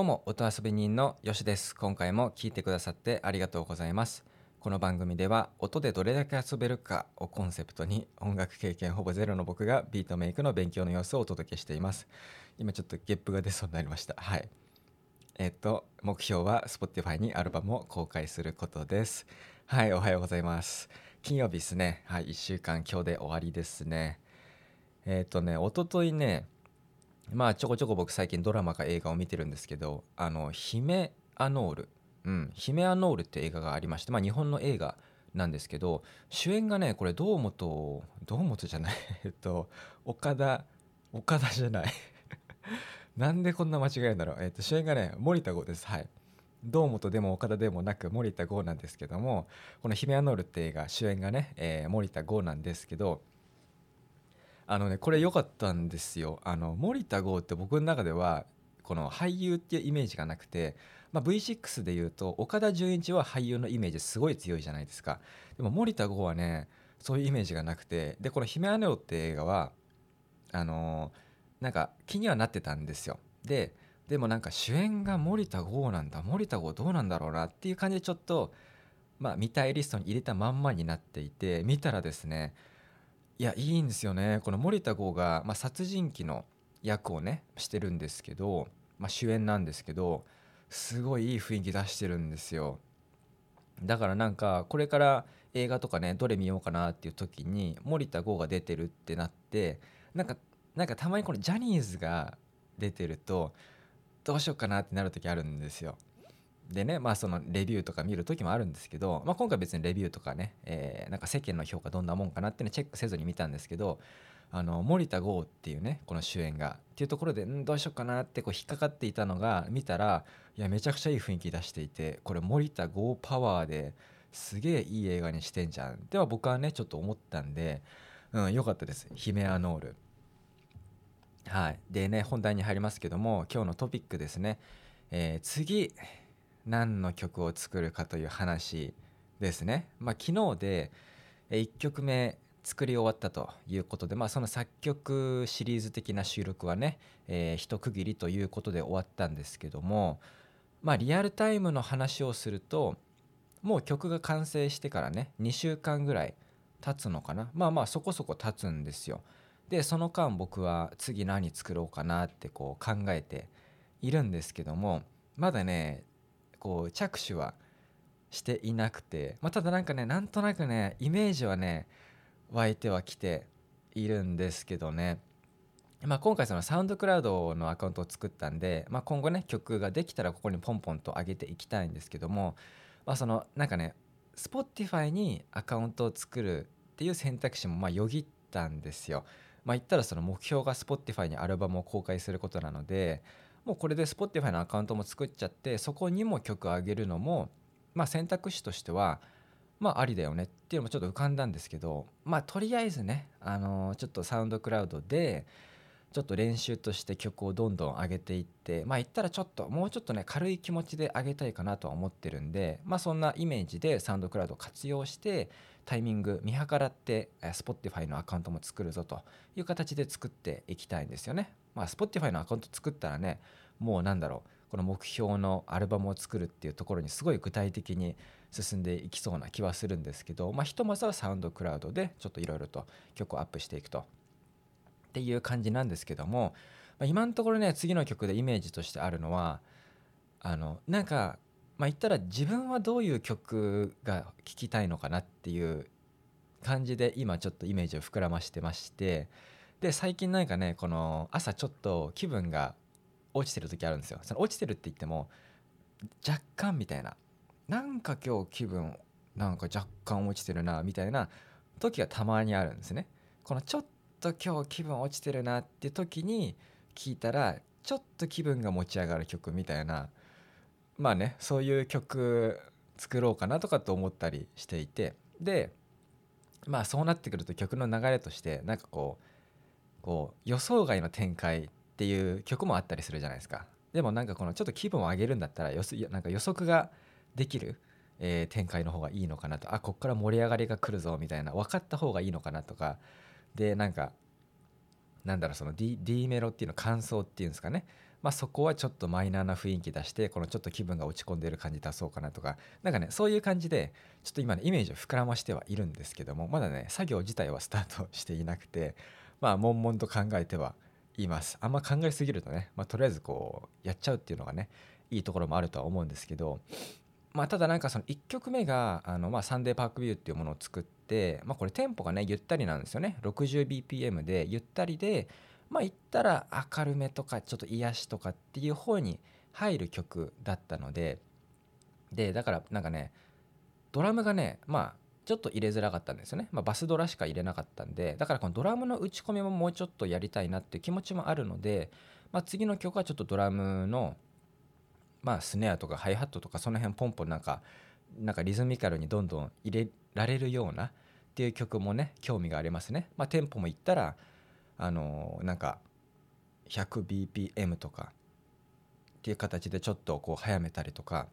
どうも音遊び人のよしです。今回も聞いてくださってありがとうございます。この番組では音でどれだけ遊べるかをコンセプトに音楽経験ほぼゼロの僕がビートメイクの勉強の様子をお届けしています。今ちょっとゲップが出そうになりました。はい。えっと目標は Spotify にアルバムを公開することです。はいおはようございます。金曜日ですね。はい1週間今日で終わりですね。えっ、とね一昨日ねまあちょこちょこ僕最近ドラマか映画を見てるんですけどあの姫アノール。うん。姫アノールって映画がありましてまあ日本の映画なんですけど主演がねこれ堂本堂本じゃない えっと岡田岡田じゃない。なんでこんな間違えるんだろう、えっと、主演がね森田剛です。はい。堂本でも岡田でもなく森田剛なんですけどもこの「姫アノール」って映画主演がね、えー森田剛なんですけどあのねこれ良かったんですよ。あの森田剛って僕の中ではこの俳優っていうイメージがなくて、まあ、V6 でいうと岡田准一は俳優のイメージすごい強いじゃないですか。でも森田剛はねそういうイメージがなくてでこの「姫アネオ」って映画はあのなんか気にはなってたんですよ。ででもなんか主演が森田剛なんだ。森田剛どうなんだろうなっていう感じでちょっとまあ見たいリストに入れたまんまになっていて見たらですねいやいいんですよね。この森田剛が、まあ、殺人鬼の役をねしてるんですけど、まあ、主演なんですけどすごいいい雰囲気出してるんですよ。だからなんかこれから映画とかねどれ見ようかなっていう時に森田剛が出てるってなってなんかなんかたまにこのジャニーズが出てるとどうしようかなってなる時あるんですよ。でねまあそのレビューとか見る時もあるんですけど、まあ、今回別にレビューとかね、えーなんか世間の評価どんなもんかなっていうのチェックせずに見たんですけどあの森田剛っていうねこの主演がっていうところでんどうしようかなってこう引っかかっていたのが見たらいやめちゃくちゃいい雰囲気出していてこれ森田剛パワーですげえいい映画にしてんじゃんでは僕はねちょっと思ったんで、うん、よかったです「姫アノール」はい。でね本題に入りますけども今日のトピックですね、えー次。何の曲を作るかという話ですね。まあ、昨日で1曲目作り終わったということで、まあ、その作曲シリーズ的な収録はね、えー一区切りということで終わったんですけども、まあ、リアルタイムの話をするともう曲が完成してからね2週間ぐらい経つのかなまあまあそこそこ経つんですよ。でその間僕は次何作ろうかなってこう考えているんですけどもまだねこう着手はしていなくて、まあ、ただなんかねなんとなくねイメージはね湧いてはきているんですけどね、まあ、今回そのサウンドクラウドのアカウントを作ったんで、まあ、今後ね曲ができたらここにポンポンと上げていきたいんですけども、まあ、そのなんかね Spotify にアカウントを作るっていう選択肢もまあよぎったんですよ。まあ、言ったらその目標が Spotify にアルバムを公開することなのでもうこれで Spotify のアカウントも作っちゃってそこにも曲を上げるのも、まあ、選択肢としてはまあありだよねっていうのもちょっと浮かんだんですけどまあとりあえずね、あのちょっとサウンドクラウドでちょっと練習として曲をどんどん上げていってまあ言ったらちょっともうちょっとね軽い気持ちで上げたいかなとは思ってるんでまあそんなイメージでサウンドクラウドを活用してタイミング見計らってえー Spotify のアカウントも作るぞという形で作っていきたいんですよね。まあ Spotify のアカウント作ったらねもうなんだろうこの目標のアルバムを作るっていうところにすごい具体的に進んでいきそうな気はするんですけど、まあ、ひとまずはサウンドクラウドでちょっといろいろと曲をアップしていくと。っていう感じなんですけども、まあ、今のところね次の曲でイメージとしてあるのはあのなんかまあ言ったら自分はどういう曲が聴きたいのかなっていう感じで今ちょっとイメージを膨らましてましてで最近なんかねこの朝ちょっと気分が落ちてる時あるんですよ。その落ちてるって言っても若干みたいな。なんか今日気分なんか若干落ちてるなみたいな時がたまにあるんですね。このちょっと今日気分落ちてるなって時に聞いたらちょっと気分が持ち上がる曲みたいな。まあねそういう曲作ろうかなとかと思ったりしていて。でまあそうなってくると曲の流れとしてなんかこうこう予想外の展開っていう曲もあったりするじゃないですか。でもなんかこのちょっと気分を上げるんだったら予すなんか予測ができる、えー展開の方がいいのかなと。あこっから盛り上がりが来るぞみたいな分かった方がいいのかなとか。でなんかなんだろうその D, D メロっていうの感想っていうんですかね。まあ、そこはちょっとマイナーな雰囲気出してこのちょっと気分が落ち込んでる感じ出そうかなとか。なんかねそういう感じでちょっと今ねイメージを膨らましてはいるんですけどもまだね作業自体はスタートしていなくてまあ悶々と考えてはいます。あんま考えすぎるとね、まあ、とりあえずこうやっちゃうっていうのがねいいところもあるとは思うんですけどまあ、ただなんかその1曲目があのまあサンデーパークビューっていうものを作って、まあ、これテンポがねゆったりなんですよね。60bpm でゆったりでまあ言ったら明るめとかちょっと癒しとかっていう方に入る曲だったのででだからなんかねドラムがねまあちょっと入れづらかったんですよね、まあ、バスドラしか入れなかったんでだからこのドラムの打ち込みももうちょっとやりたいなっていう気持ちもあるので、まあ、次の曲はちょっとドラムのまあスネアとかハイハットとかその辺ポンポンなんかなんかリズミカルにどんどん入れられるようなっていう曲もね興味がありますね。まあ、テンポもいったらあのなんか 100bpm とかっていう形でちょっとこう早めたりとか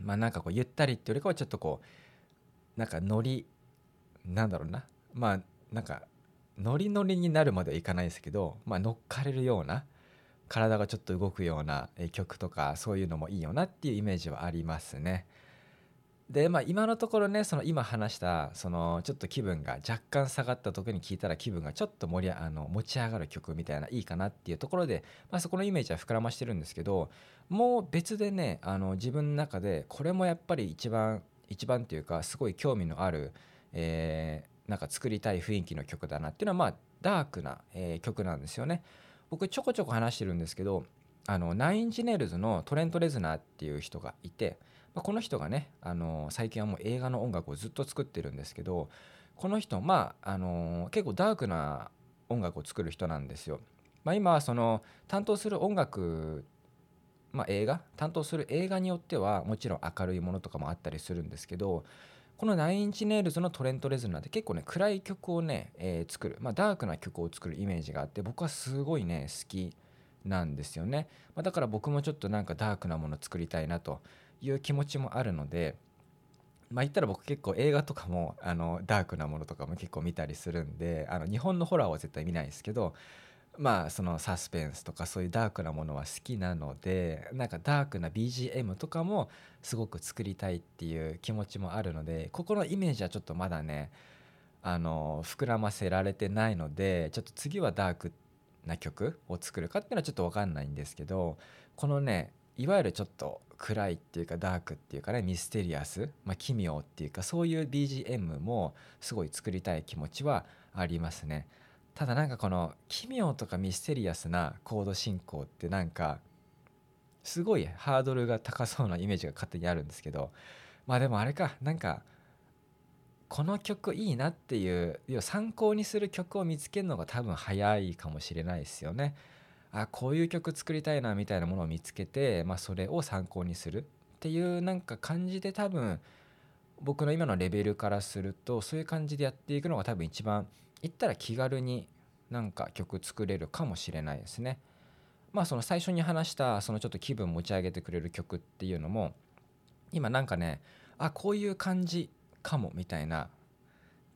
まあなんかこうゆったりっていうよりかはちょっとこうなんかノリなんだろうなまあなんかノリノリになるまではいかないですけど、まあ、乗っかれるような体がちょっと動くような曲とかそういうのもいいよなっていうイメージはありますね。でまあ今のところねその今話したそのちょっと気分が若干下がった時に聞いたら気分がちょっと盛りあの持ち上がる曲みたいないいかなっていうところで、まあ、そこのイメージは膨らましてるんですけどもう別でねあの自分の中でこれもやっぱり一番一番っていうかすごい興味のある、えー、なんか作りたい雰囲気の曲だなっていうのはまあダークな、えー、曲なんですよね。僕ちょこちょこ話してるんですけどあのナインジネイルズのトレント・レズナーっていう人がいて、まあ、この人がねあの最近はもう映画の音楽をずっと作ってるんですけどこの人まああの結構ダークな音楽を作る人なんですよ。まあ、今はその担当する音楽まあ、映画担当する映画によってはもちろん明るいものとかもあったりするんですけどこのナインチネイルズのトレント・レズナーって結構ね暗い曲をね、えー、作る、まあ、ダークな曲を作るイメージがあって僕はすごいね好きなんですよね、まあ、だから僕もちょっとなんかダークなもの作りたいなという気持ちもあるのでまあ言ったら僕結構映画とかもあのダークなものとかも結構見たりするんであの日本のホラーは絶対見ないですけどまあそのサスペンスとかそういうダークなものは好きなのでなんかダークな BGM とかもすごく作りたいっていう気持ちもあるのでここのイメージはちょっとまだねあの膨らませられてないのでちょっと次はダークな曲を作るかっていうのはちょっと分かんないんですけどこのねいわゆるちょっと暗いっていうかダークっていうかねミステリアス、まあ、奇妙っていうかそういう BGM もすごい作りたい気持ちはありますね。ただなんかこの奇妙とかミステリアスなコード進行ってなんかすごいハードルが高そうなイメージが勝手にあるんですけどまあでもあれかなんかこの曲いいなっていう要は参考にする曲を見つけるのが多分早いかもしれないですよね。あこういう曲作りたいなみたいなものを見つけて、まあ、それを参考にするっていうなんか感じで多分僕の今のレベルからするとそういう感じでやっていくのが多分一番言ったら気軽になんか曲作れるかもしれないですね。まあその最初に話したそのちょっと気分持ち上げてくれる曲っていうのも今なんかねあこういう感じかもみたいなっ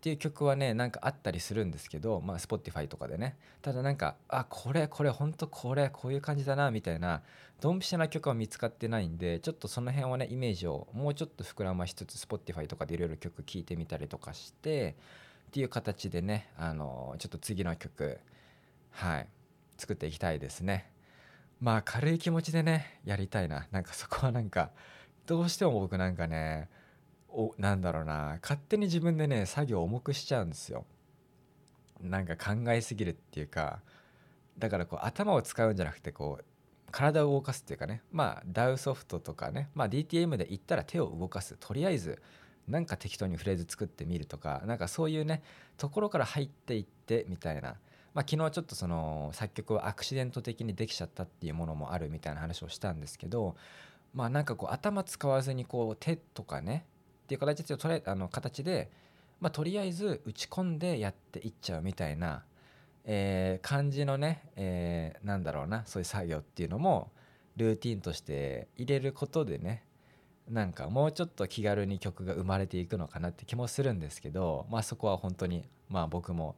ていう曲はねなんかあったりするんですけどまあ Spotify とかでねただなんかあこれこれほんとこれこういう感じだなみたいなドンピシャな曲は見つかってないんでちょっとその辺はねイメージをもうちょっと膨らましつつ Spotify とかでいろいろ曲聴いてみたりとかしてっていう形でねあのちょっと次の曲はい作っていきたいですね。まあ軽い気持ちでねやりたいな。なんかそこはなんかどうしても僕なんかねおなんだろうな勝手に自分でね作業を重くしちゃうんですよ。なんか考えすぎるっていうかだからこう頭を使うんじゃなくてこう体を動かすっていうかね。まあ DAW ソフトとかね。まあ DTM で言ったら手を動かす。とりあえずなんか適当にフレーズ作ってみるとかなんかそういうねところから入っていってみたいな。まあ、昨日ちょっとその作曲はアクシデント的にできちゃったっていうものもあるみたいな話をしたんですけどまあなんかこう頭使わずにこう手とかねっていう形でとれあの形で、まあ、とりあえず打ち込んでやっていっちゃうみたいな、えー、感じのね、えー、なんだろうなそういう作業っていうのもルーティンとして入れることでねなんかもうちょっと気軽に曲が生まれていくのかなって気もするんですけどまあそこは本当にまあ僕も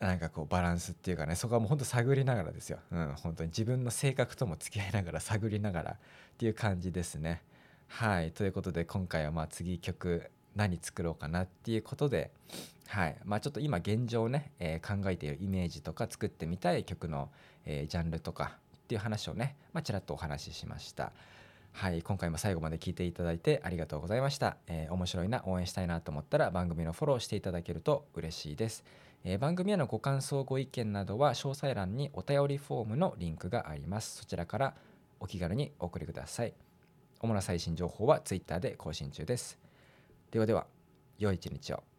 なんかこうバランスっていうかねそこはもうほんと探りながらですよ、うん、本当に。自分の性格とも付き合いながら探りながらっていう感じですね。はい。ということで今回はまあ次曲何作ろうかなっていうことではい。まあちょっと今現状ね、えー、考えているイメージとか作ってみたい曲の、えー、ジャンルとかっていう話をね、まあ、ちらっとお話ししました。はい今回も最後まで聞いていただいてありがとうございました、えー、面白いな応援したいなと思ったら番組のフォローしていただけると嬉しいです。えー、番組へのご感想ご意見などは詳細欄にお便りフォームのリンクがあります。そちらからお気軽にお送りください。主な最新情報は Twitter で更新中です。ではでは良い一日を。